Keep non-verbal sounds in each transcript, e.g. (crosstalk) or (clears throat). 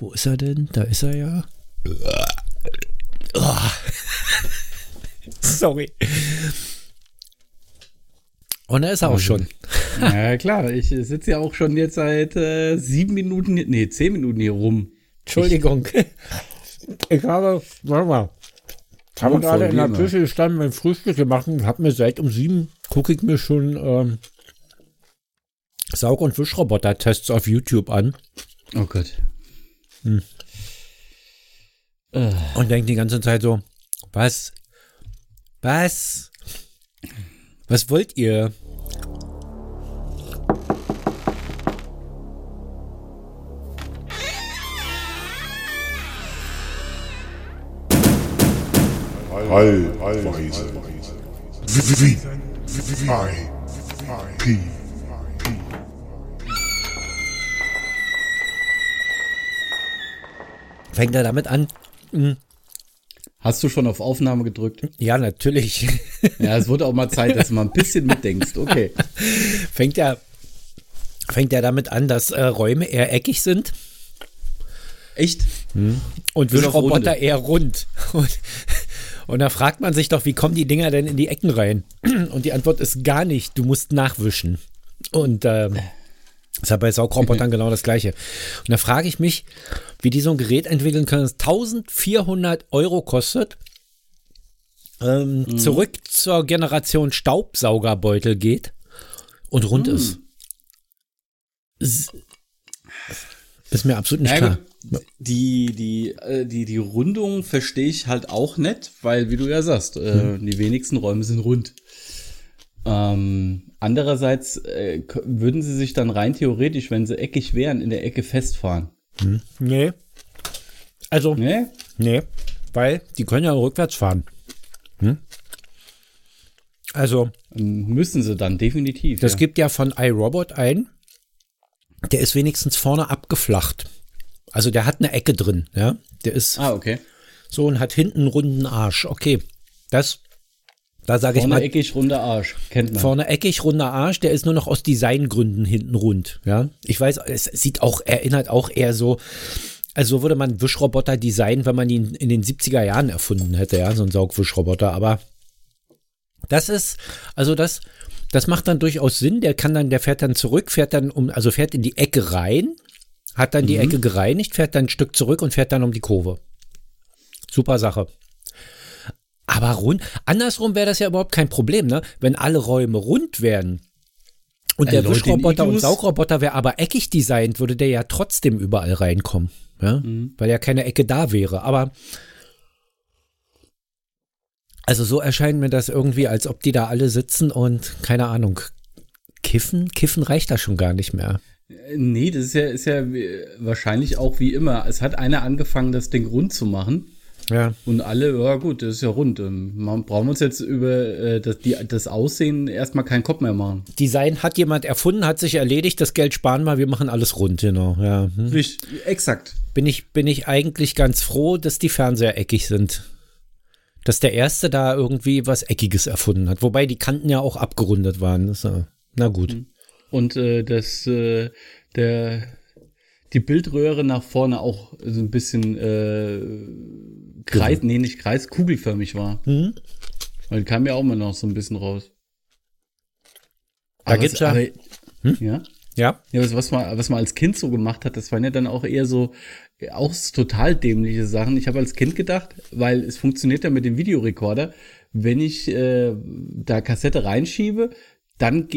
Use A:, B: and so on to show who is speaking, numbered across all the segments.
A: Wo ist er denn? Da ist er ja. (laughs) Sorry. Und da ist er auch schon. (laughs)
B: Ja, klar. Ich sitze ja auch schon jetzt seit äh, sieben Minuten, nee, zehn Minuten hier rum.
A: Entschuldigung. Ich (laughs) habe, warte mal. Ich habe gerade in der Küche gestanden, mein Frühstück gemacht und habe mir seit um sieben, gucke ich mir schon ähm, Saug- und Wischroboter-Tests auf YouTube an.
B: Oh Gott.
A: Hm. Und denke die ganze Zeit so, was? Was? Was wollt ihr?
C: Allweise. V I P
A: Fängt er damit an? Hm,
B: Hast du schon auf Aufnahme gedrückt?
A: Ja, natürlich. (laughs)
B: Ja, es wurde auch mal Zeit, dass du mal ein bisschen mitdenkst. Okay. (laughs)
A: fängt er fängt er damit an, dass äh, Räume eher eckig sind
B: Echt?
A: und
B: Bis auf
A: Wischroboter eher rund. (laughs) Und, und da fragt man sich doch, wie kommen die Dinger denn in die Ecken rein? (clears throat) Und die Antwort ist gar nicht. Du musst nachwischen. Und ähm, das ist ja bei Saugrobotern genau das Gleiche. Und da frage ich mich, wie die so ein Gerät entwickeln können, das 1400 Euro kostet, ähm, zurück zur Generation Staubsaugerbeutel geht und rund ist. S- Ist mir absolut nicht
B: Ja,
A: klar.
B: Die, die, äh, die, die Rundung verstehe ich halt auch nicht, weil, wie du ja sagst, äh, die wenigsten Räume sind rund. Ähm, andererseits äh, würden sie sich dann rein theoretisch, wenn sie eckig wären, in der Ecke festfahren.
A: Nee. Also,
B: Ne?
A: nee, weil die können ja rückwärts fahren. Hm? Also,
B: Ähm, Müssen sie dann, definitiv.
A: das
B: ja.
A: gibt ja von iRobot ein, der ist wenigstens vorne abgeflacht. Also der hat eine Ecke drin, ja. Der ist
B: Ah, okay.
A: so und hat hinten einen runden Arsch. Okay, das, da sage ich
B: Vorne
A: mal,
B: eckig, runder Arsch. Kennt man.
A: vorne eckig, runder Arsch, der ist nur noch aus Designgründen hinten rund, ja. Ich weiß, es sieht auch, erinnert auch eher so, also so würde man Wischroboter designen, wenn man ihn in den 70er Jahren erfunden hätte, ja, so ein Saugwischroboter, aber das ist, also das, das macht dann durchaus Sinn, der kann dann, der fährt dann zurück, fährt dann um, also fährt in die Ecke rein, hat dann die Ecke gereinigt, fährt dann ein Stück zurück und fährt dann um die Kurve. Super Sache. Aber rund, andersrum wäre das ja überhaupt kein Problem, ne? Wenn alle Räume rund wären und
B: Äh,
A: der
B: Leute,
A: Wischroboter und Saugroboter wäre aber eckig designt, würde der ja trotzdem überall reinkommen, ja? Weil ja keine Ecke da wäre. Aber also so erscheint mir das irgendwie, als ob die da alle sitzen und keine Ahnung. Kiffen? Kiffen reicht da schon gar nicht mehr.
B: Äh, Nee, das ist ja, ist ja wahrscheinlich auch wie immer. Es hat einer angefangen, das Ding rund zu machen.
A: Ja.
B: Und alle, ja gut, das ist ja rund. Man brauchen wir uns jetzt über äh, das, die, das Aussehen erstmal keinen Kopf mehr machen.
A: Design hat jemand erfunden, hat sich erledigt, das Geld sparen wir, wir machen alles rund, genau. Ja. Hm.
B: Richtig, exakt.
A: bin ich, bin ich eigentlich ganz froh, dass die Fernseher eckig sind. Dass der erste da irgendwie was Eckiges erfunden hat. Wobei die Kanten ja auch abgerundet waren. Das, na gut.
B: Und äh, das, äh, der, die Bildröhre nach vorne auch so ein bisschen äh, Kreis, nee, nicht Kreis, kugelförmig war.
A: Mhm.
B: Weil kam ja auch mal noch so ein bisschen raus.
A: Da
B: Aber
A: gibt's ja-
B: aber-
A: Hm?
B: Ja.
A: Ja,
B: Ja, was, was, man, was man als Kind so gemacht hat, das waren ja dann auch eher so, auch total dämliche Sachen. Ich habe als Kind gedacht, weil es funktioniert ja mit dem Videorekorder, wenn ich äh, da Kassette reinschiebe, dann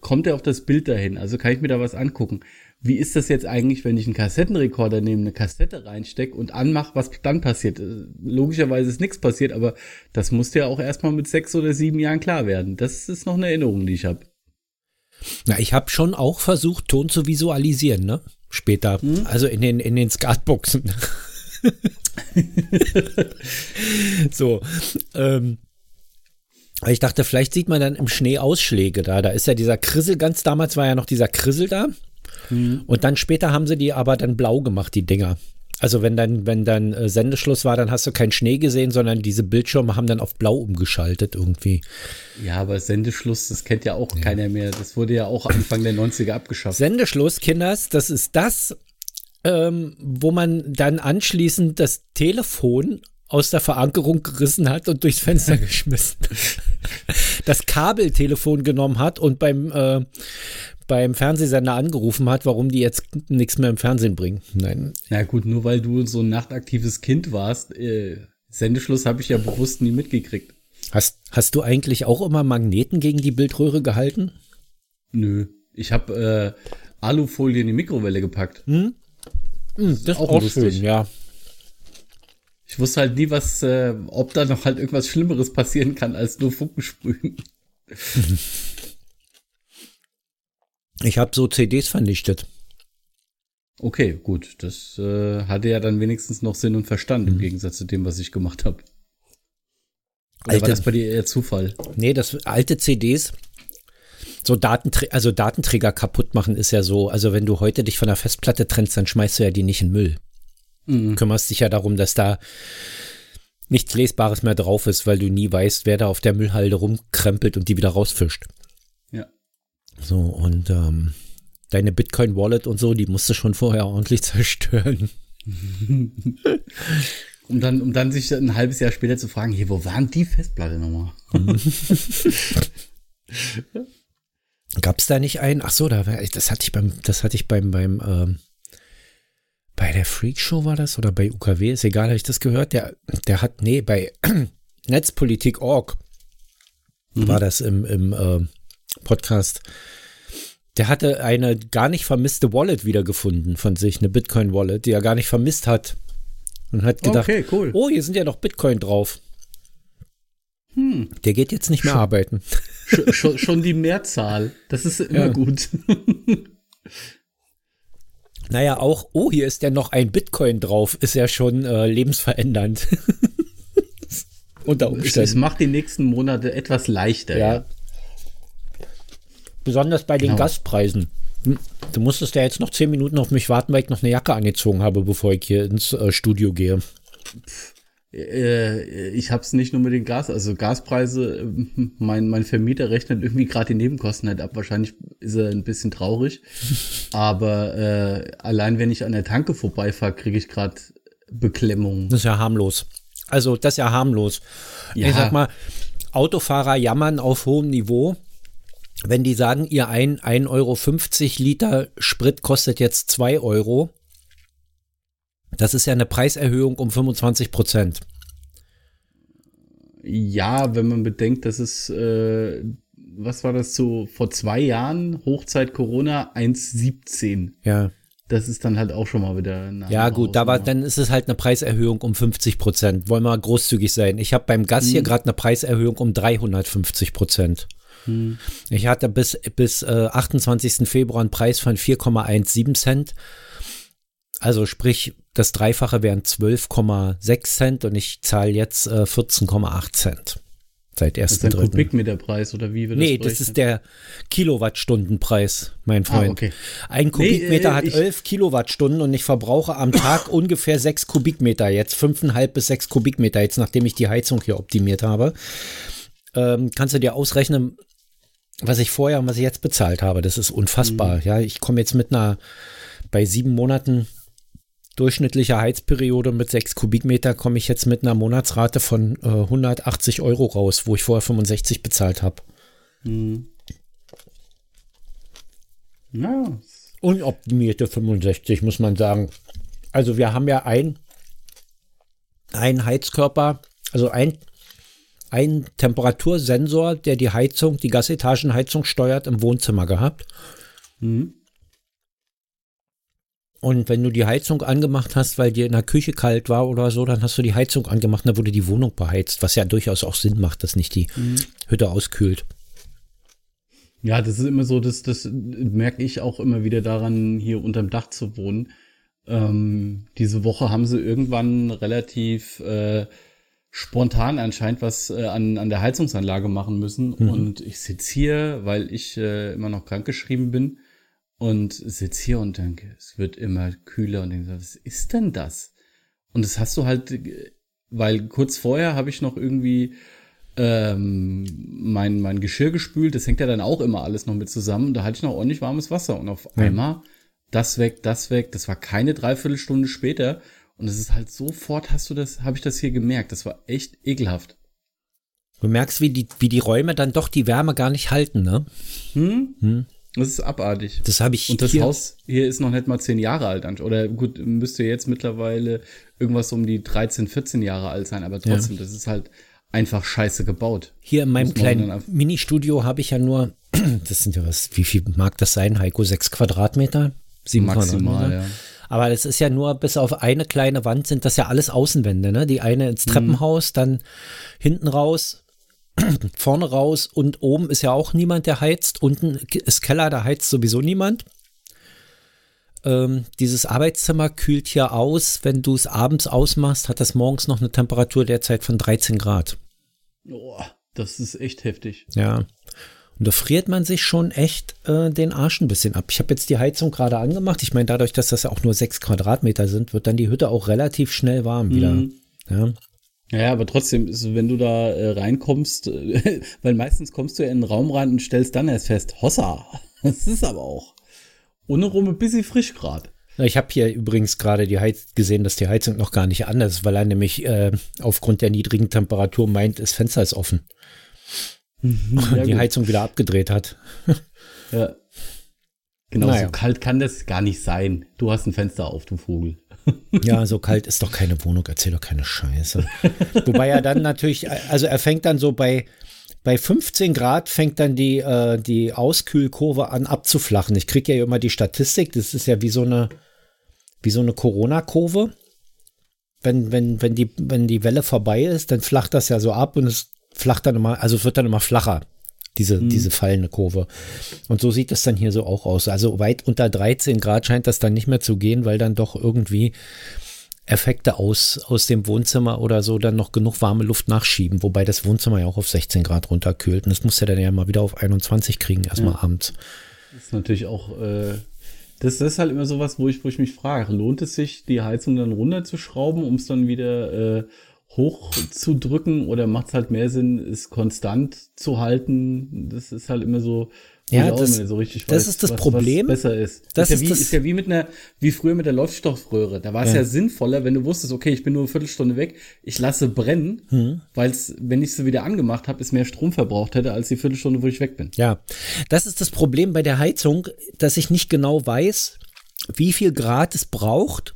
B: kommt er auf das Bild dahin. Also kann ich mir da was angucken. Wie ist das jetzt eigentlich, wenn ich einen Kassettenrekorder nehme, eine Kassette reinstecke und anmache, was dann passiert? Äh, Logischerweise ist nichts passiert, aber das musste ja auch erstmal mit sechs oder sieben Jahren klar werden. Das ist noch eine Erinnerung, die ich habe.
A: na, ich habe schon auch versucht, Ton zu visualisieren, ne? Später. Also in den, in den Skatboxen. (laughs) so. Ähm, aber ich dachte, vielleicht sieht man dann im Schnee Ausschläge da. Da ist ja dieser Krissel, ganz damals war ja noch dieser Krissel da. Und dann später haben sie die aber dann blau gemacht, die Dinger. Also wenn dann, wenn dann äh, Sendeschluss war, dann hast du keinen Schnee gesehen, sondern diese Bildschirme haben dann auf blau umgeschaltet irgendwie.
B: Ja, aber Sendeschluss, das kennt ja auch keiner mehr. Das wurde ja auch Anfang der 90er abgeschafft.
A: Sendeschluss, Kinders, das ist das, ähm, wo man dann anschließend das Telefon aus der Verankerung gerissen hat und durchs Fenster (laughs) geschmissen. Das Kabeltelefon genommen hat und beim, äh, beim Fernsehsender angerufen hat, warum die jetzt nichts mehr im Fernsehen bringen. Nein.
B: Na gut, nur weil du so ein nachtaktives Kind warst, äh, Sendeschluss habe ich ja bewusst nie mitgekriegt.
A: Hast, hast du eigentlich auch immer Magneten gegen die Bildröhre gehalten?
B: Nö. Ich habe äh, Alufolie in die Mikrowelle gepackt.
A: Hm? Hm, das ist auch, lustig. schön, ja.
B: Ich wusste halt nie, was, äh, ob da noch halt irgendwas Schlimmeres passieren kann, als nur Funken sprühen. (laughs)
A: Ich habe so CDs vernichtet.
B: Okay, gut. Das äh, hatte ja dann wenigstens noch Sinn und Verstand mhm. im Gegensatz zu dem, was ich gemacht habe. Oder war das bei dir eher Zufall?
A: Nee, das alte CDs, so Datenträ also Datenträger kaputt machen ist ja so, also wenn du heute dich von der Festplatte trennst, dann schmeißt du ja die nicht in Müll. Mhm. Kümmerst dich ja darum, dass da nichts Lesbares mehr drauf ist, weil du nie weißt, wer da auf der Müllhalde rumkrempelt und die wieder rausfischt.
B: Ja.
A: So, und ähm, deine Bitcoin-Wallet und so, die musst du schon vorher ordentlich (laughs) zerstören. (laughs)
B: um dann, um dann sich ein halbes Jahr später zu fragen, hier, wo waren die Festplatte nochmal? (laughs)
A: Gab es da nicht einen? Ach so, da war, das hatte ich beim, das hatte ich beim, beim, ähm, bei der Freakshow war das oder bei UKW, ist egal, habe ich das gehört. Der, der hat, nee, bei (clears throat) Netzpolitik.org mhm. war das im, im äh, Podcast. Der hatte eine gar nicht vermisste Wallet wiedergefunden von sich, eine Bitcoin-Wallet, die er gar nicht vermisst hat. Und hat gedacht, okay, cool. oh, hier sind ja noch Bitcoin drauf. Hm. Der geht jetzt nicht mehr schon, arbeiten. (laughs)
B: Schon, schon, die Mehrzahl. Das ist immer ja. gut. (laughs)
A: Naja, auch, oh, hier ist ja noch ein Bitcoin drauf, ist ja schon äh, lebensverändernd. (laughs)
B: Unter Umständen. Es, es, macht die nächsten Monate etwas leichter.
A: Ja. ja. Besonders bei den genau. Gaspreisen. Hm, du musstest ja jetzt noch zehn Minuten auf mich warten, weil ich noch eine Jacke angezogen habe, bevor ich hier ins äh, Studio gehe.
B: Pff äh, ich habe es nicht nur mit den Gas, also Gaspreise, mein, mein Vermieter rechnet irgendwie gerade die Nebenkosten halt ab. Wahrscheinlich ist er ein bisschen traurig. (laughs) Aber äh, allein wenn ich an der Tanke vorbeifahre, kriege ich gerade Beklemmung.
A: Das ist ja harmlos. Also das ist ja harmlos. Ja. Ich sag mal, Autofahrer jammern auf hohem Niveau. Wenn die sagen, ihr ein 1,50 Euro Liter Sprit kostet jetzt 2 Euro, das ist ja eine Preiserhöhung um 25 Prozent.
B: Ja, wenn man bedenkt, dass es, äh, was war das so, vor zwei Jahren, Hochzeit Corona, 1,17.
A: Ja.
B: Das ist dann halt auch schon mal wieder.
A: Ja, gut, da war, dann ist es halt eine Preiserhöhung um 50 Prozent. Wollen wir großzügig sein. Ich habe beim Gas hm. hier gerade eine Preiserhöhung um 350 Prozent. Hm. Ich hatte bis, bis äh, 28. Februar einen Preis von 4,17 Cent. Also sprich, das Dreifache wären 12,6 Cent und ich zahle jetzt äh, 14,8 Cent. Seit 1. Das ist
B: ein Kubikmeterpreis oder wie
A: wird das Nee, das ist der Kilowattstundenpreis, mein ah, Freund. Ah, okay. Ein Kubikmeter nee, äh, hat 11 Kilowattstunden und ich verbrauche am Tag (coughs) ungefähr 6 Kubikmeter jetzt. 5,5 bis 6 Kubikmeter jetzt, nachdem ich die Heizung hier optimiert habe. Ähm, kannst du dir ausrechnen, was ich vorher und was ich jetzt bezahlt habe. Das ist unfassbar. Mhm. Ja, ich komme jetzt mit einer, bei sieben Monaten durchschnittliche Heizperiode mit 6 Kubikmeter komme ich jetzt mit einer Monatsrate von äh, 180 Euro raus, wo ich vorher 65 bezahlt habe. Hm. Ja. Unoptimierte 65, muss man sagen. Also wir haben ja ein, ein Heizkörper, also ein, ein Temperatursensor, der die Heizung, die Gasetagenheizung steuert, im Wohnzimmer gehabt. Mhm. Und wenn du die Heizung angemacht hast, weil dir in der Küche kalt war oder so, dann hast du die Heizung angemacht, dann wurde die Wohnung beheizt, was ja durchaus auch Sinn macht, dass nicht die mhm. Hütte auskühlt.
B: Ja, das ist immer so, das, das merke ich auch immer wieder daran, hier unterm Dach zu wohnen. Ähm, diese Woche haben sie irgendwann relativ äh, spontan anscheinend was äh, an, an der Heizungsanlage machen müssen. Mhm. Und ich sitze hier, weil ich äh, immer noch krankgeschrieben bin und sitze hier und denke, es wird immer kühler und denke, was ist denn das? Und das hast du halt, weil kurz vorher habe ich noch irgendwie ähm, mein, mein Geschirr gespült, das hängt ja dann auch immer alles noch mit zusammen. Da hatte ich noch ordentlich warmes Wasser und auf ja. einmal das weg, das weg. Das war keine Dreiviertelstunde später. Und es ist halt sofort, hast du das, habe ich das hier gemerkt. Das war echt ekelhaft.
A: Du merkst, wie die, wie die Räume dann doch die Wärme gar nicht halten, ne?
B: Hm? hm. Das ist abartig.
A: Das habe ich.
B: Und das hier Haus hier ist noch nicht mal zehn Jahre alt. Oder gut, müsste jetzt mittlerweile irgendwas um die 13, 14 Jahre alt sein, aber trotzdem, ja. das ist halt einfach scheiße gebaut.
A: Hier in meinem kleinen Ministudio habe ich ja nur, (clears throat) das sind ja was, wie viel mag das sein, Heiko? Sechs Quadratmeter?
B: Sieben Maximal, Quadratmeter? ja.
A: Aber das ist ja nur, bis auf eine kleine Wand sind das ja alles Außenwände, ne? Die eine ins. Treppenhaus, mhm. dann hinten raus, (clears throat) vorne raus und oben ist ja auch niemand, der heizt. Unten ist Keller, da heizt sowieso niemand. Ähm, dieses Arbeitszimmer kühlt hier aus. Wenn du es abends ausmachst, hat das morgens noch eine Temperatur derzeit von 13 Grad.
B: Oh, das ist echt heftig.
A: Ja. Und da friert man sich schon echt äh, den Arsch ein bisschen ab. Ich habe jetzt die Heizung gerade angemacht. Ich meine, dadurch, dass das ja auch nur sechs Quadratmeter sind, wird dann die Hütte auch relativ schnell warm wieder. Mhm. Ja.
B: Ja, aber trotzdem, wenn du da äh, reinkommst, äh, (laughs) weil meistens kommst du ja in den Raum rein und stellst dann erst fest, Hossa, (laughs) das ist aber auch ohne rum ein bisschen frisch gerade.
A: Ich habe hier übrigens gerade die Heiz gesehen, dass die Heizung noch gar nicht an ist, weil er nämlich äh, aufgrund der niedrigen Temperatur meint, das Fenster ist offen. Mhm, (laughs) und die gut. Heizung wieder abgedreht hat.
B: ja. Genau, naja. so kalt kann das gar nicht sein. Du hast ein Fenster auf, du Vogel.
A: Ja, so kalt ist doch keine Wohnung, erzähl doch keine Scheiße. Wobei er dann natürlich, also er fängt dann so bei, bei 15 Grad fängt dann die, äh, die Auskühlkurve an abzuflachen. Ich kriege ja immer die Statistik, das ist ja wie so eine, wie so eine Corona-Kurve. Wenn, wenn, wenn, die, wenn die Welle vorbei ist, dann flacht das ja so ab und es flacht dann immer, also es wird dann immer flacher diese, mhm. diese fallende Kurve. Und so sieht es dann hier so auch aus. Also weit unter 13 Grad scheint das dann nicht mehr zu gehen, weil dann doch irgendwie Effekte aus, aus dem Wohnzimmer oder so dann noch genug warme Luft nachschieben, wobei das Wohnzimmer ja auch auf 16 Grad runterkühlt. Und das muss ja dann ja mal wieder auf 21 kriegen, erstmal ja. abends.
B: Das ist natürlich auch, äh, das, das ist halt immer sowas, wo ich, wo ich mich frage, lohnt es sich, die Heizung dann runterzuschrauben, um es dann wieder äh, hochzudrücken oder macht es halt mehr Sinn, es konstant zu halten? Das ist halt immer so,
A: ja, das, so richtig das ist das was, Problem.
B: Was besser ist.
A: Das
B: ist,
A: ja
B: wie, ist ja wie mit einer, wie früher mit der Leuchtstoffröhre. Da war es ja. ja. sinnvoller, wenn du wusstest, okay, ich bin nur eine Viertelstunde weg, ich lasse brennen, hm. weil es, wenn ich sie wieder angemacht habe, es mehr Strom verbraucht hätte als die Viertelstunde, wo ich weg bin.
A: Ja, das ist das Problem bei der Heizung, dass ich nicht genau weiß, wie viel Grad es braucht,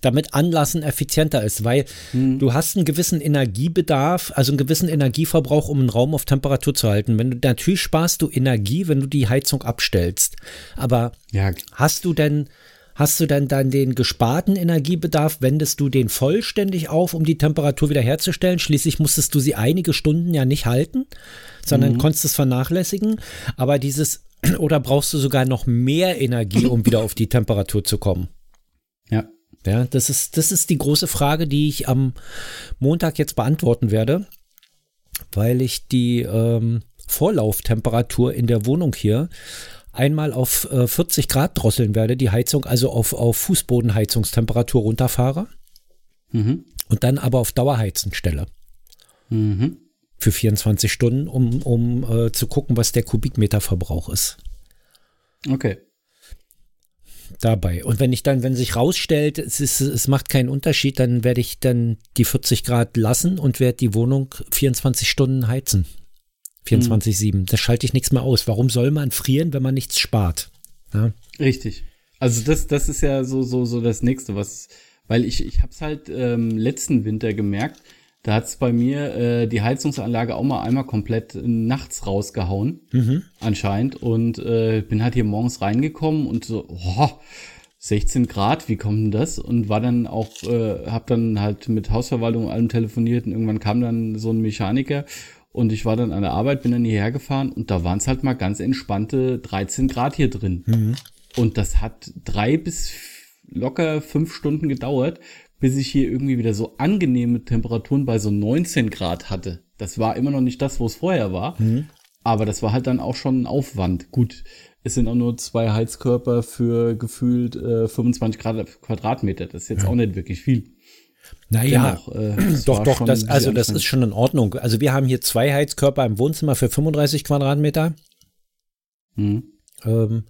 A: damit Anlassen effizienter ist, weil hm. du hast einen gewissen Energiebedarf, also einen gewissen Energieverbrauch, um einen Raum auf Temperatur zu halten. Wenn du natürlich sparst du Energie, wenn du die Heizung abstellst. Aber ja. hast du denn Hast du denn dann den gesparten Energiebedarf, wendest du den vollständig auf, um die Temperatur wiederherzustellen? Schließlich musstest du sie einige Stunden ja nicht halten, sondern mhm. konntest es vernachlässigen. Aber dieses, (clears throat) oder brauchst du sogar noch mehr Energie, um wieder auf die Temperatur zu kommen?
B: Ja.
A: Das ist, das ist die große Frage, die ich am Montag jetzt beantworten werde, weil ich die ähm, Vorlauftemperatur in der Wohnung hier einmal auf äh, 40 Grad drosseln werde, die Heizung also auf, auf Fußbodenheizungstemperatur runterfahre mhm. und dann aber auf Dauerheizen stelle. Mhm. Für 24 Stunden, um, um äh, zu gucken, was der Kubikmeterverbrauch ist.
B: Okay
A: dabei. Und wenn ich dann, wenn sich rausstellt, es, ist, es macht keinen Unterschied, dann werde ich dann die 40 Grad lassen und werde die Wohnung 24 Stunden heizen. 24-7. Mhm. Da schalte ich nichts mehr aus. Warum soll man frieren, wenn man nichts spart? Ja?
B: Richtig. Also das, das ist ja so, so, so das nächste, was, weil ich, ich habe es halt ähm, letzten Winter gemerkt, da hat's bei mir äh, die Heizungsanlage auch mal einmal komplett nachts rausgehauen, mhm. anscheinend. Und äh, bin halt hier morgens reingekommen und so, oh, 16 Grad, wie kommt denn das? Und war dann auch, äh, hab dann halt mit Hausverwaltung und allem telefoniert und irgendwann kam dann so ein Mechaniker und ich war dann an der Arbeit, bin dann hierher gefahren und da waren es halt mal ganz entspannte 13 Grad hier drin. Mhm. Und das hat drei bis locker fünf Stunden gedauert, bis ich hier irgendwie wieder so angenehme Temperaturen bei so 19 Grad hatte. Das war immer noch nicht das, wo es vorher war. Mhm. Aber das war halt dann auch schon ein Aufwand. Gut, es sind auch nur zwei Heizkörper für gefühlt äh, 25 Grad Quadratmeter. Das ist jetzt ja. auch nicht wirklich viel.
A: Naja, Dennoch, äh, doch, doch, das, also das ist schon in Ordnung. Also wir haben hier zwei Heizkörper im Wohnzimmer für 35 Quadratmeter. Mhm. Ähm,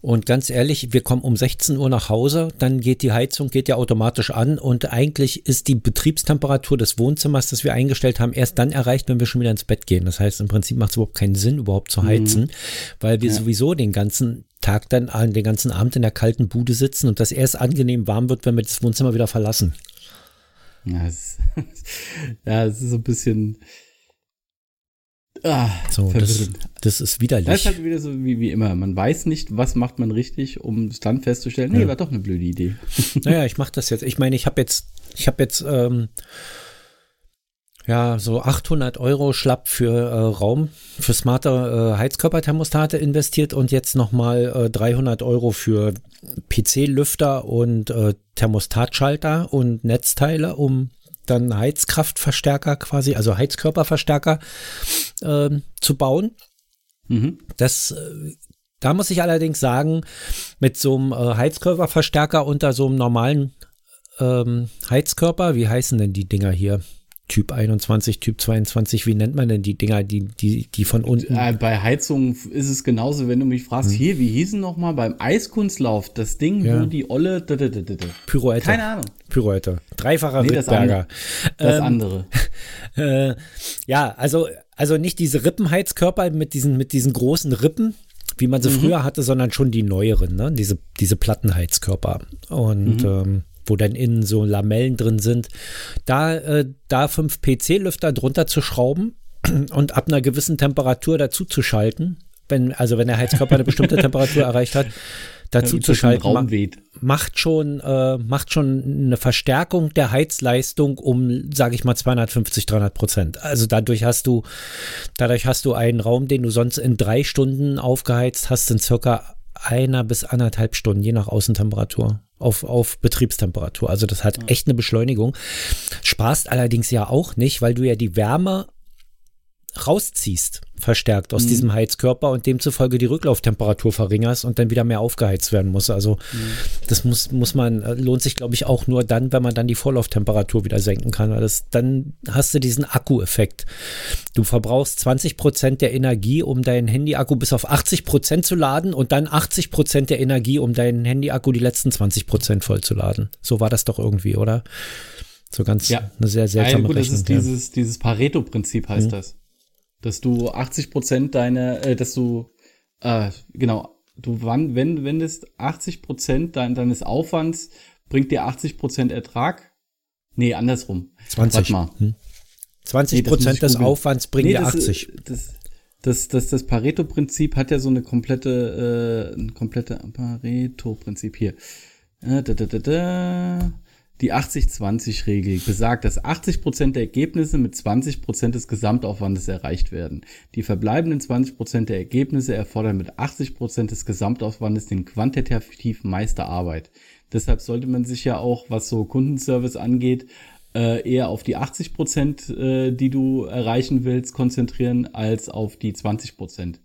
A: Und ganz ehrlich, wir kommen um 16 Uhr nach Hause, dann geht die Heizung, geht ja automatisch an und eigentlich ist die Betriebstemperatur des Wohnzimmers, das wir eingestellt haben, erst dann erreicht, wenn wir schon wieder ins Bett gehen. Das heißt, im Prinzip macht es überhaupt keinen Sinn, überhaupt zu heizen, mhm. weil wir ja. sowieso den ganzen Tag dann, den ganzen Abend in der kalten Bude sitzen und das erst angenehm warm wird, wenn wir das Wohnzimmer wieder verlassen.
B: Ja, es, (laughs) ja, es ist so ein bisschen,
A: Ah, so, das, das, ist widerlich. Das
B: ist halt wieder so wie, wie immer. Man weiß nicht, was macht man richtig, um es dann festzustellen, nee, ja. war doch eine blöde Idee. (laughs)
A: Naja, ich mache das jetzt. Ich meine, ich habe jetzt, ich habe jetzt, ähm, ja, so 800 Euro schlapp für äh, Raum, für smarte äh, Heizkörperthermostate investiert und jetzt nochmal äh, 300 Euro für PC-Lüfter und äh, Thermostatschalter und Netzteile, um dann Heizkraftverstärker quasi, also Heizkörperverstärker äh, zu bauen. Mhm. Das, äh, da muss ich allerdings sagen, mit so einem äh, Heizkörperverstärker unter so einem normalen ähm, Heizkörper, wie heißen denn die Dinger hier? Typ 21, Typ 22, wie nennt man denn die Dinger, die, die, die von unten?
B: Äh, bei Heizung ist es genauso, wenn du mich fragst, hm. hier, wie hießen noch mal beim Eiskunstlauf, das Ding, ja. wo die Olle.
A: Pyroetter.
B: Keine Ahnung.
A: Pyroetter. Dreifacher nee, Rittberger.
B: Das, ähm, andere. (laughs)
A: Äh, ja, also, also nicht diese Rippenheizkörper mit diesen, mit diesen großen Rippen, wie man sie mhm. früher hatte, sondern schon die neueren, ne? diese, diese Plattenheizkörper. Und mhm. ähm, wo dann innen so Lamellen drin sind, da, äh, da fünf PC-Lüfter drunter zu schrauben und ab einer gewissen Temperatur dazu zu schalten, wenn, also wenn der Heizkörper eine bestimmte (laughs) Temperatur erreicht hat, dazu zu schalten, macht, macht schon, äh, macht schon eine Verstärkung der Heizleistung um, sage ich mal, 250, 300 Prozent. Also dadurch hast du, dadurch hast du einen Raum, den du sonst in drei Stunden aufgeheizt hast, in circa einer bis anderthalb Stunden, je nach Außentemperatur auf, auf Betriebstemperatur. Also das hat echt eine Beschleunigung. Spaßt allerdings ja auch nicht, weil du ja die Wärme rausziehst, verstärkt aus mhm. diesem Heizkörper und demzufolge die Rücklauftemperatur verringerst und dann wieder mehr aufgeheizt werden muss. Also mhm. das muss, muss man, äh, lohnt sich, glaube ich, auch nur dann, wenn man dann die Vorlauftemperatur wieder senken kann. Weil das, dann hast du diesen Akku-Effekt. Du verbrauchst 20 Prozent der Energie, um deinen Handy-Akku bis auf 80 Prozent zu laden und dann 80 Prozent der Energie, um deinen Handy-Akku die letzten 20 Prozent voll zu laden. So war das doch irgendwie, oder? So ganz
B: ja.
A: eine sehr seltsame ja, gut,
B: Rechnung. Das ist dieses, dieses Pareto-Prinzip heißt mhm. das dass du 80 Prozent deiner, äh, dass du, äh, genau, du wann, wenn wendest 80 Prozent dein, deines Aufwands, bringt dir 80 Prozent Ertrag. Nee, andersrum.
A: 20. Warte mal. Hm. 20 Prozent nee, des Aufwands bringt nee, dir 80.
B: Das, das, das, das Pareto-Prinzip hat ja so eine komplette, äh, ein komplette Pareto-Prinzip hier. Äh, da, da, da, da. Die 80-20-Regel besagt, dass 80 Prozent der Ergebnisse mit 20 Prozent des Gesamtaufwandes erreicht werden. Die verbleibenden 20 Prozent der Ergebnisse erfordern mit 80 Prozent des Gesamtaufwandes den quantitativ meiste Arbeit. Deshalb sollte man sich ja auch, was so Kundenservice angeht, äh, eher auf die 80%, Prozent, äh, die du erreichen willst, konzentrieren, als auf die 20%. Prozent.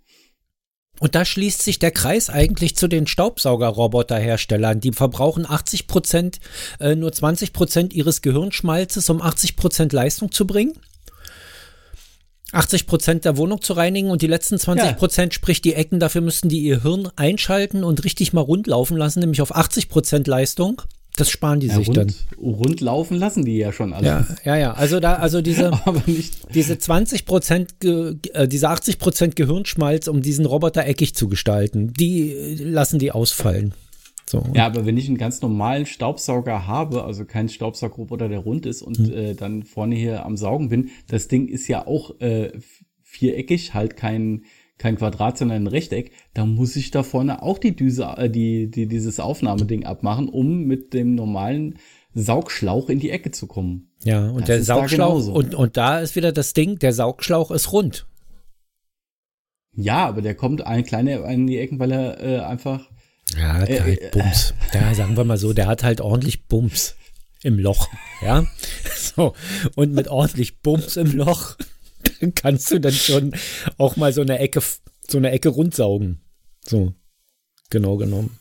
A: Und da schließt sich der Kreis eigentlich zu den Staubsaugerroboterherstellern. Die verbrauchen 80 Prozent, äh, nur 20 Prozent ihres Gehirnschmalzes, um 80 Prozent Leistung zu bringen. 80 Prozent der Wohnung zu reinigen und die letzten 20 Prozent, ja. sprich die Ecken, dafür müssten die ihr Hirn einschalten und richtig mal rund laufen lassen, nämlich auf 80 Prozent Leistung. Das sparen die ja, sich
B: rund,
A: dann.
B: Rund laufen lassen die ja schon alle.
A: Ja, ja, ja. Also da, also diese, (laughs) diese 20 Prozent, äh, diese 80 Prozent Gehirnschmalz, um diesen Roboter eckig zu gestalten, die äh, lassen die ausfallen. So.
B: Ja, aber wenn ich einen ganz normalen Staubsauger habe, also kein Staubsaugerroboter, der rund ist und hm. äh, dann vorne hier am Saugen bin, das Ding ist ja auch äh, viereckig, halt kein kein Quadrat, sondern ein Rechteck, da muss ich da vorne auch die Düse, äh, die, die, dieses Aufnahmeding abmachen, um mit dem normalen Saugschlauch in die Ecke zu kommen.
A: Ja, und das der Saugschlauch, und, und da ist wieder das Ding, der Saugschlauch ist rund.
B: Ja, aber der kommt ein kleiner in die Ecken, weil er äh, einfach.
A: Ja, hat äh, halt äh, Bums. (laughs) Da sagen wir mal so, der hat halt ordentlich Bums im Loch. Ja. (laughs) So. Und mit ordentlich Bums im Loch dann (laughs) kannst du dann schon auch mal so eine Ecke, so eine Ecke rundsaugen. So, genau genommen.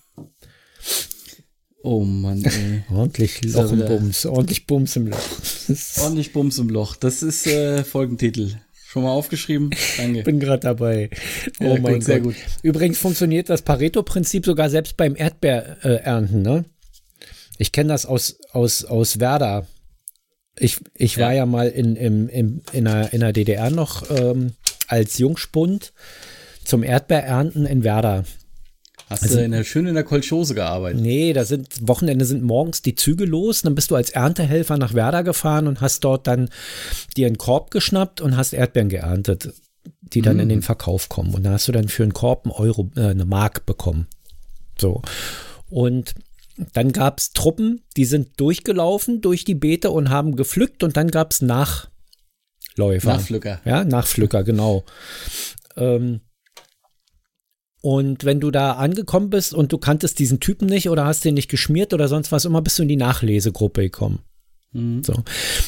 B: Oh Mann, ey. (laughs)
A: ordentlich Loch im Bums, ordentlich Bums im Loch. (laughs)
B: ordentlich Bums im Loch, das ist äh, Folgentitel. Schon mal aufgeschrieben? Danke.
A: Bin gerade dabei. Oh
B: Ja,
A: mein
B: gut, sehr
A: Gott.
B: gut.
A: Übrigens funktioniert das Pareto-Prinzip sogar selbst beim Erdbeerernten, ne? Ich kenne das aus, aus, aus Werder. Ich, ich war
B: Ja.
A: ja mal in, in, in, in, der, in der DDR noch ähm, als Jungspund zum Erdbeerernten in Werder.
B: Hast du in der, schön in der Kolchose gearbeitet?
A: Nee, da sind Wochenende sind morgens die Züge los, dann bist du als Erntehelfer nach Werder gefahren und hast dort dann dir einen Korb geschnappt und hast Erdbeeren geerntet, die dann in den Verkauf kommen. Und da hast du dann für einen Korb einen Euro, äh, eine Mark bekommen. So. Und dann gab es Truppen, die sind durchgelaufen durch die Beete und haben gepflückt und dann gab es Nachläufer.
B: Nachpflücker.
A: Ja, Nachpflücker, genau. Ähm, und wenn du da angekommen bist und du kanntest diesen Typen nicht oder hast den nicht geschmiert oder sonst was immer, bist du in die Nachlesegruppe gekommen.
B: Mhm.
A: So.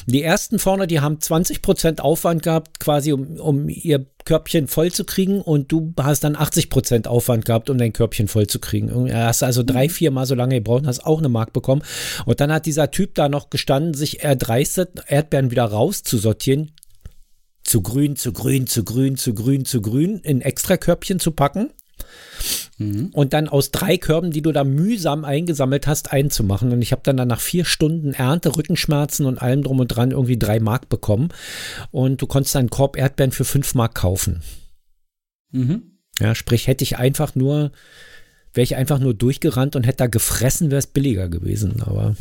A: Die ersten vorne, die haben 20% Aufwand gehabt, quasi um, um ihr Körbchen voll zu kriegen und du hast dann 80% Aufwand gehabt, um dein Körbchen voll zu kriegen. Hast also drei, vier Mal so lange gebraucht und hast auch eine Mark bekommen. Und dann hat dieser Typ da noch gestanden, sich erdreistet, Erdbeeren wieder rauszusortieren, zu grün, zu grün, zu grün, zu grün, zu grün, in extra Körbchen zu packen und dann aus drei Körben, die du da mühsam eingesammelt hast, einzumachen. Und ich habe dann, dann nach vier Stunden Ernte, Rückenschmerzen und allem drum und dran irgendwie drei Mark bekommen. Und du konntest einen Korb Erdbeeren für fünf Mark kaufen.
B: Mhm.
A: Ja, sprich, hätte ich einfach nur, wäre ich einfach nur durchgerannt und hätte da gefressen, wäre es billiger gewesen. Aber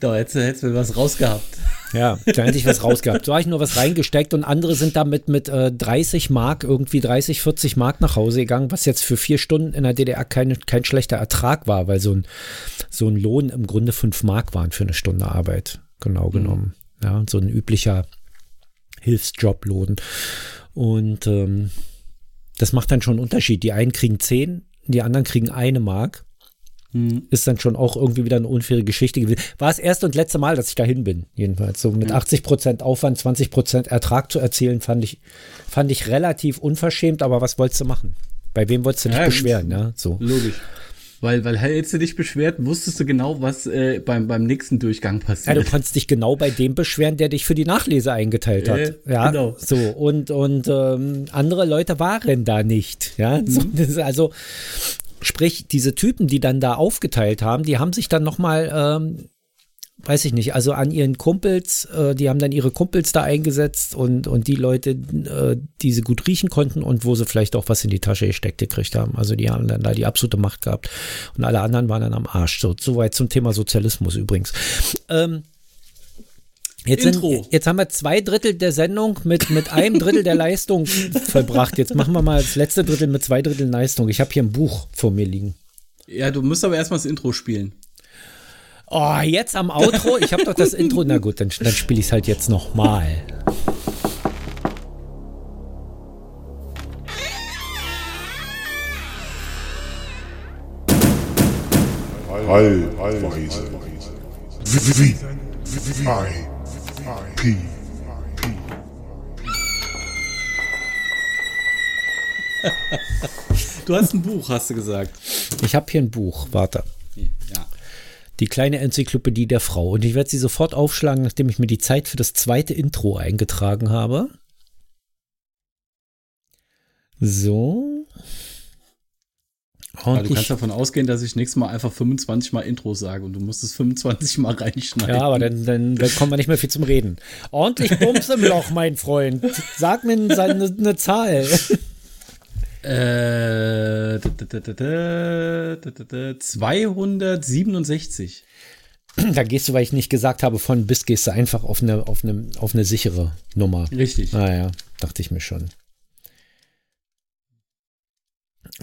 B: da (laughs) hättest du hättest du was rausgehabt.
A: ja, da hätte ich was rausgehabt. So habe ich nur was reingesteckt und andere sind damit mit äh, 30 Mark, irgendwie 30, 40 Mark nach Hause gegangen, was jetzt für vier Stunden in der DDR kein, kein schlechter Ertrag war, weil so ein, so ein Lohn im Grunde fünf Mark waren für eine Stunde Arbeit, genau genommen. Ja, so ein üblicher Hilfsjoblohn. Und ähm, das macht dann schon einen Unterschied. Die einen kriegen 10, die anderen kriegen eine Mark. Ist dann schon auch irgendwie wieder eine unfaire Geschichte gewesen. War das erste und letzte Mal, dass ich dahin bin, jedenfalls. So mit 80 Prozent Aufwand, 20 Prozent Ertrag zu erzielen, fand ich, fand ich relativ unverschämt, aber was wolltest du machen? Bei wem wolltest du dich
B: Ja,
A: beschweren, ja? So.
B: Logisch. Weil, weil hättest du dich beschwert, wusstest du genau, was äh, beim, beim nächsten Durchgang
A: Ja,
B: passiert.
A: du kannst dich genau bei dem beschweren, der dich für die Nachlese eingeteilt hat.
B: Äh,
A: ja,
B: genau.
A: so und und ähm, andere Leute waren da nicht. Ja, so,
B: Mhm.
A: ist also sprich diese Typen, die dann da aufgeteilt haben, die haben sich dann noch mal ähm, weiß ich nicht, also an ihren Kumpels, äh, die haben dann ihre Kumpels da eingesetzt und, und die Leute, äh, die sie gut riechen konnten und wo sie vielleicht auch was in die Tasche gesteckt gekriegt haben. Also die haben dann da die absolute Macht gehabt und alle anderen waren dann am Arsch. So, soweit zum Thema Sozialismus übrigens. Ähm, Jetzt,
B: Intro.
A: Sind, jetzt haben wir zwei Drittel der Sendung mit, mit einem Drittel der Leistung (laughs) vollbracht. Jetzt machen wir mal das letzte Drittel mit zwei Dritteln Leistung. Ich habe hier ein Buch vor mir liegen.
B: Ja, du musst aber erstmal das Intro spielen.
A: Oh, jetzt am Outro? Ich habe doch das Intro. Na gut, dann, dann spiele ich es halt jetzt nochmal.
C: Allweise. P
B: Du hast ein Buch, hast du gesagt.
A: Ich habe hier ein Buch. Warte.
B: Ja.
A: Die kleine Enzyklopädie der Frau. Und ich werde sie sofort aufschlagen, nachdem ich mir die Zeit für das zweite Intro eingetragen habe. So. Und
B: du kannst davon ausgehen, dass ich nächstes Mal einfach 25 Mal Intros sage und du musst es 25 Mal reinschneiden.
A: ja, aber dann, dann, dann kommen wir nicht mehr viel zum Reden. Ordentlich Bums im Loch, mein Freund. Sag mir eine, eine Zahl.
B: Äh, 267.
A: Da gehst du, weil ich nicht gesagt habe, von bis gehst du einfach auf eine, auf eine, auf eine sichere Nummer.
B: Richtig.
A: Ah ja, dachte ich mir schon.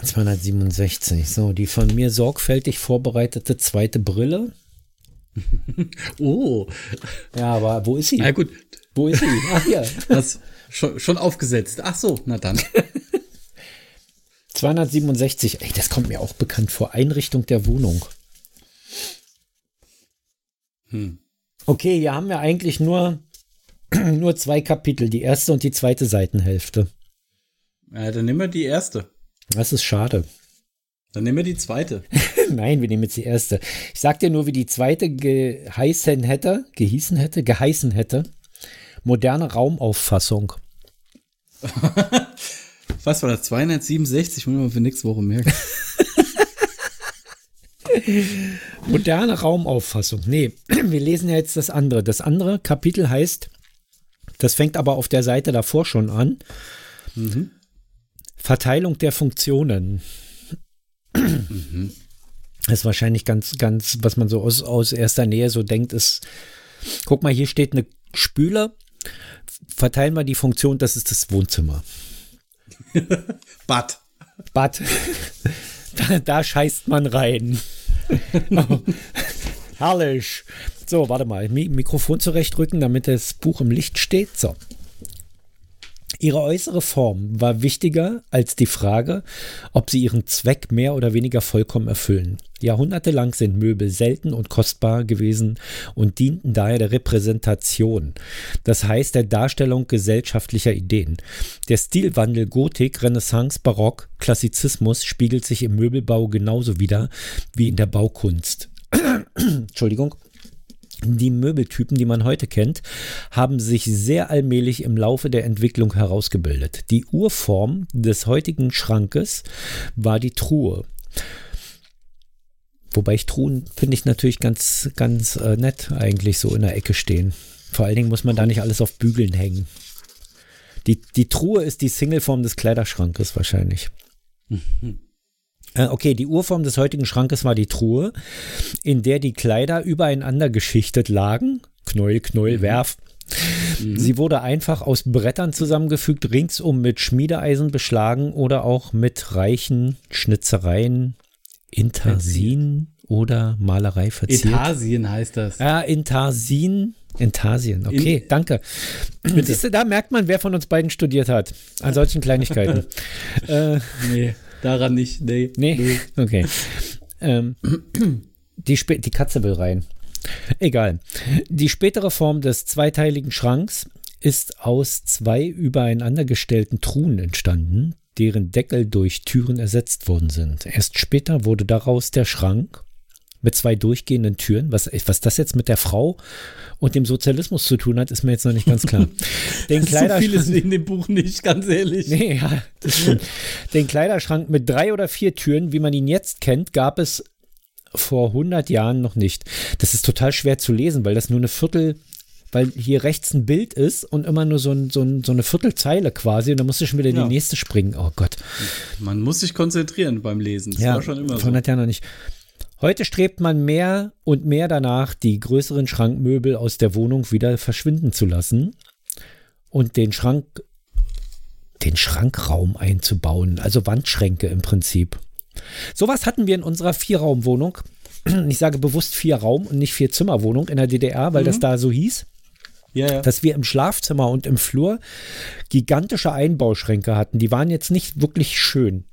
A: 267. So, die von mir sorgfältig vorbereitete zweite Brille. (laughs)
B: oh.
A: Ja, aber wo ist sie?
B: Na gut.
A: Wo ist sie? Ach ja. (laughs)
B: Das schon, schon aufgesetzt. Ach so, na dann. (laughs)
A: 267. Ey, das kommt mir auch bekannt vor. Einrichtung der Wohnung.
B: Hm.
A: Okay, hier haben wir eigentlich nur, (clears throat) nur zwei Kapitel. Die erste und die zweite Seitenhälfte.
B: Ja, dann nehmen wir die erste.
A: Das ist schade.
B: Dann nehmen wir die zweite. (laughs)
A: Nein, wir nehmen jetzt die erste. Ich sag dir nur, wie die zweite geheißen hätte, gehießen hätte, geheißen hätte. Moderne Raumauffassung. (laughs)
B: Was war das? 267? Muss ich mal für nächste Woche merken. (laughs)
A: Moderne Raumauffassung. Nee, (clears throat) wir lesen ja jetzt das andere. Das andere Kapitel heißt, das fängt aber auf der Seite davor schon an. Mhm. Verteilung der Funktionen. Mhm. Das ist wahrscheinlich ganz, ganz, was man so aus, aus erster Nähe so denkt, ist, guck mal, hier steht eine Spüle. Verteilen wir die Funktion, das ist das Wohnzimmer. (laughs)
B: Bad.
A: Bad. Da, da scheißt man rein. oh, (laughs) herrlich. So, warte mal. Mikrofon zurechtrücken, damit das Buch im Licht steht. So. Ihre äußere Form war wichtiger als die Frage, ob sie ihren Zweck mehr oder weniger vollkommen erfüllen. Jahrhundertelang sind Möbel selten und kostbar gewesen und dienten daher der Repräsentation, das heißt der Darstellung gesellschaftlicher Ideen. Der Stilwandel Gotik, Renaissance, Barock, Klassizismus spiegelt sich im Möbelbau genauso wider wie in der Baukunst. (clears throat) Entschuldigung. Die Möbeltypen, die man heute kennt, haben sich sehr allmählich im Laufe der Entwicklung herausgebildet. Die Urform des heutigen Schrankes war die Truhe. Wobei ich Truhen finde ich natürlich ganz, ganz äh, nett eigentlich so in der Ecke stehen. Vor allen Dingen muss man da nicht alles auf Bügeln hängen. Die, die Truhe ist die Singleform des Kleiderschrankes wahrscheinlich. Äh, okay, die Urform des heutigen Schrankes war die Truhe, in der die Kleider übereinander geschichtet lagen. Knäuel, Knäuel, mhm. Werf. Mhm. Sie wurde einfach aus Brettern zusammengefügt, ringsum mit Schmiedeeisen beschlagen oder auch mit reichen Schnitzereien, Intarsin oder Malerei verziert.
B: Intarsien heißt das.
A: Ja, Intarsin. Intarsien, okay, In, danke. Siehst du, da merkt man, wer von uns beiden studiert hat. An solchen Kleinigkeiten. (laughs)
B: äh, nee. Daran nicht, nee.
A: Nee? nee. Okay. Ähm, die, die Katze will rein. Egal. Die spätere Form des zweiteiligen Schranks ist aus zwei übereinander gestellten Truhen entstanden, deren Deckel durch Türen ersetzt worden sind. Erst später wurde daraus der Schrank mit zwei durchgehenden Türen. Was, was das jetzt mit der Frau und dem Sozialismus zu tun hat, ist mir jetzt noch nicht ganz klar. (laughs)
B: Den Kleiderschrank, so vieles in dem Buch nicht, ganz ehrlich.
A: Nee, ja, das stimmt. Den Kleiderschrank mit drei oder vier Türen, wie man ihn jetzt kennt, gab es vor 100 Jahren noch nicht. Das ist total schwer zu lesen, weil das nur eine Viertel weil hier rechts ein Bild ist und immer nur so, ein, so, ein, so eine Viertelzeile quasi und dann musst du schon wieder in ja. die nächste springen. Oh Gott.
B: Man muss sich konzentrieren beim Lesen.
A: Das ja, war schon immer vor 100 so. Jahren noch nicht. Heute strebt man mehr und mehr danach, die größeren Schrankmöbel aus der Wohnung wieder verschwinden zu lassen und den Schrank, den Schrankraum einzubauen, also Wandschränke im Prinzip. Sowas hatten wir in unserer Vierraumwohnung. (clears throat) Ich sage bewusst Vierraum und nicht Vierzimmerwohnung in der DDR, weil mhm. das da so hieß. Ja, ja. Dass wir im Schlafzimmer und im Flur gigantische Einbauschränke hatten. Die waren jetzt nicht wirklich schön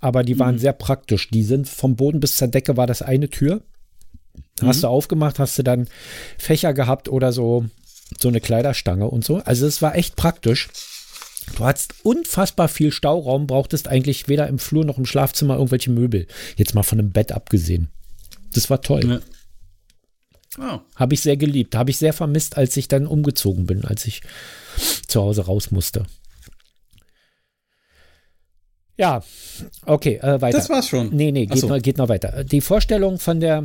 A: aber die waren mhm. sehr praktisch. Die sind vom Boden bis zur Decke war das eine Tür. Mhm. Hast du aufgemacht, hast du dann Fächer gehabt oder so, so eine Kleiderstange und so. Also es war echt praktisch. Du hattest unfassbar viel Stauraum, brauchtest eigentlich weder im Flur noch im Schlafzimmer irgendwelche Möbel. Jetzt mal von einem Bett abgesehen. Das war toll. Ja. Oh. Habe ich sehr geliebt. Habe ich sehr vermisst, als ich dann umgezogen bin, als ich zu Hause raus musste. Ja, okay, äh, weiter.
B: Das war's schon.
A: Nee, nee, geht, so. noch, geht noch weiter. Die Vorstellungen von der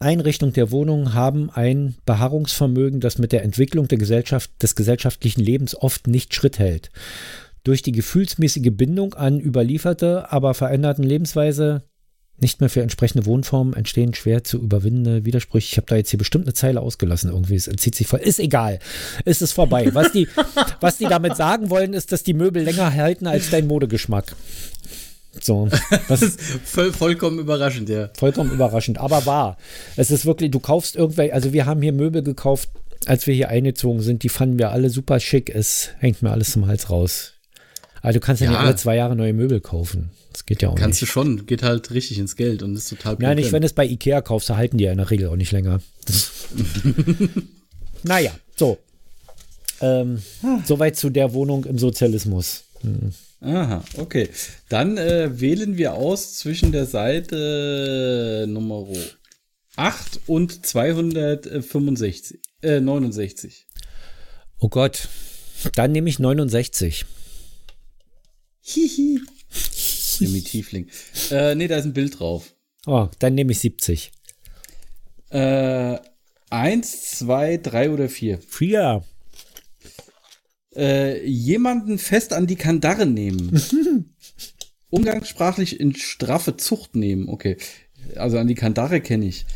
A: Einrichtung der Wohnung haben ein Beharrungsvermögen, das mit der Entwicklung der Gesellschaft, des gesellschaftlichen Lebens oft nicht Schritt hält. Durch die gefühlsmäßige Bindung an überlieferte, aber veränderten Lebensweise nicht mehr für entsprechende Wohnformen entstehen schwer zu überwindende Widersprüche. Ich habe da jetzt hier bestimmt eine Zeile ausgelassen irgendwie. Es entzieht sich voll. Ist egal. Ist es vorbei. Was die, (laughs) was die damit sagen wollen, ist, dass die Möbel länger halten als dein Modegeschmack. So.
B: Das ist (laughs) voll, vollkommen überraschend, ja.
A: Vollkommen überraschend, aber wahr. Es ist wirklich, du kaufst irgendwelche, also wir haben hier Möbel gekauft, als wir hier eingezogen sind, die fanden wir alle super schick. Es hängt mir alles zum Hals raus. Aber du kannst ja, ja nicht alle zwei Jahre neue Möbel kaufen. Das geht ja auch
B: Kannst
A: nicht.
B: Kannst du schon, geht halt richtig ins Geld und ist total
A: Ja, nicht, wenn du es bei Ikea kaufst, da halten die ja in der Regel auch nicht länger. (laughs) naja, so. Ähm, soweit zu der Wohnung im Sozialismus. Hm.
B: Aha, okay. Dann äh, wählen wir aus zwischen der Seite Nummer 8 und 265, äh, 69.
A: Oh Gott. Dann nehme ich 69.
B: Hihi. Primitivling. (laughs) Äh, nee, da ist ein Bild drauf.
A: Oh, dann nehme ich 70.
B: Äh, eins, zwei, drei oder vier.
A: Vier.
B: Äh, jemanden fest an die Kandare nehmen. (laughs) Umgangssprachlich in straffe Zucht nehmen. Okay. Also an die Kandare kenne ich.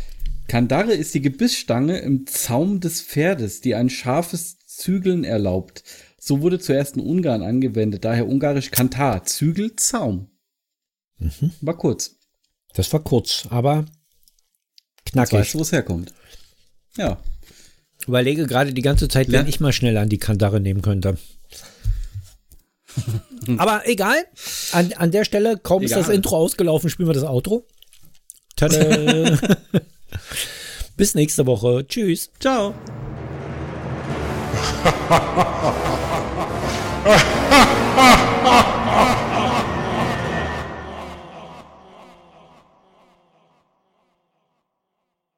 B: Kandare ist die Gebissstange im Zaum des Pferdes, die ein scharfes Zügeln erlaubt. So wurde zuerst in Ungarn angewendet, daher ungarisch Kantar, Zügel, Zaum. War kurz.
A: Das war kurz, aber
B: Jetzt
A: knackig.
B: weißt du, wo es herkommt. Ja.
A: Überlege gerade die ganze Zeit, wenn
B: Ja.
A: ich mal schnell an die Kandare nehmen könnte. (laughs) Aber egal. An, an der Stelle, kaum ist
B: Egal.
A: das Intro ausgelaufen, spielen wir das Outro. Tada. (laughs) Bis nächste Woche. Tschüss.
B: Ciao.
C: ha (laughs)